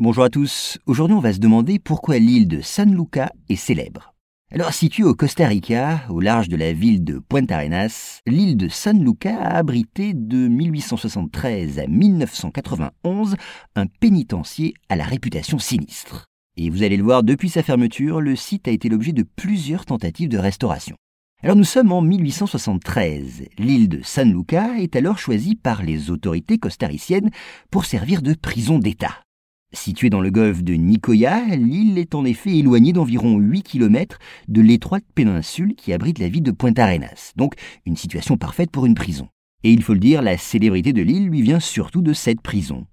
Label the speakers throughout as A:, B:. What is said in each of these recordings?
A: Bonjour à tous. Aujourd'hui, on va se demander pourquoi l'île de San Luca est célèbre. Alors, située au Costa Rica, au large de la ville de Puente Arenas, l'île de San Luca a abrité de 1873 à 1991 un pénitencier à la réputation sinistre. Et vous allez le voir, depuis sa fermeture, le site a été l'objet de plusieurs tentatives de restauration. Alors nous sommes en 1873. L'île de San Luca est alors choisie par les autorités costariciennes pour servir de prison d'État. Située dans le golfe de Nicoya, l'île est en effet éloignée d'environ 8 km de l'étroite péninsule qui abrite la ville de Pointe Arenas, donc une situation parfaite pour une prison. Et il faut le dire, la célébrité de l'île lui vient surtout de cette prison.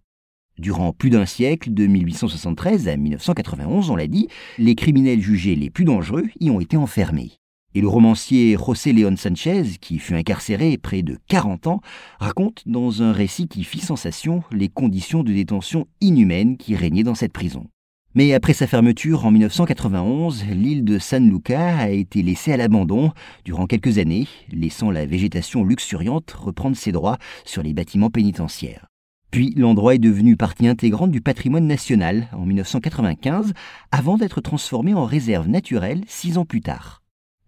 A: Durant plus d'un siècle, de 1873 à 1991, on l'a dit, les criminels jugés les plus dangereux y ont été enfermés. Et le romancier José León Sanchez, qui fut incarcéré près de 40 ans, raconte dans un récit qui fit sensation les conditions de détention inhumaines qui régnaient dans cette prison. Mais après sa fermeture en 1991, l'île de San Luca a été laissée à l'abandon durant quelques années, laissant la végétation luxuriante reprendre ses droits sur les bâtiments pénitentiaires. Puis l'endroit est devenu partie intégrante du patrimoine national en 1995, avant d'être transformé en réserve naturelle six ans plus tard.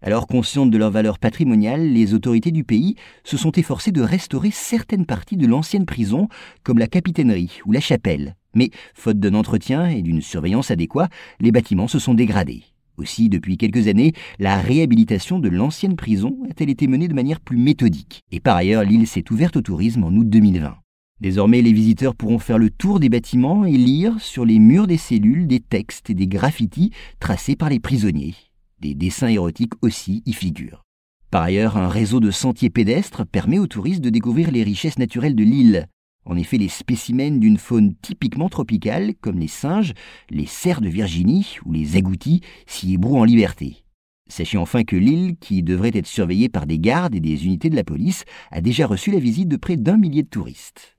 A: Alors conscientes de leur valeur patrimoniale, les autorités du pays se sont efforcées de restaurer certaines parties de l'ancienne prison, comme la capitainerie ou la chapelle. Mais, faute d'un entretien et d'une surveillance adéquate, les bâtiments se sont dégradés. Aussi, depuis quelques années, la réhabilitation de l'ancienne prison a-t-elle été menée de manière plus méthodique. Et par ailleurs, l'île s'est ouverte au tourisme en août 2020. Désormais, les visiteurs pourront faire le tour des bâtiments et lire sur les murs des cellules des textes et des graffitis tracés par les prisonniers. Des dessins érotiques aussi y figurent. Par ailleurs, un réseau de sentiers pédestres permet aux touristes de découvrir les richesses naturelles de l'île. En effet, les spécimens d'une faune typiquement tropicale, comme les singes, les cerfs de Virginie ou les agoutis, s'y ébrouent en liberté. Sachez enfin que l'île, qui devrait être surveillée par des gardes et des unités de la police, a déjà reçu la visite de près d'un millier de touristes.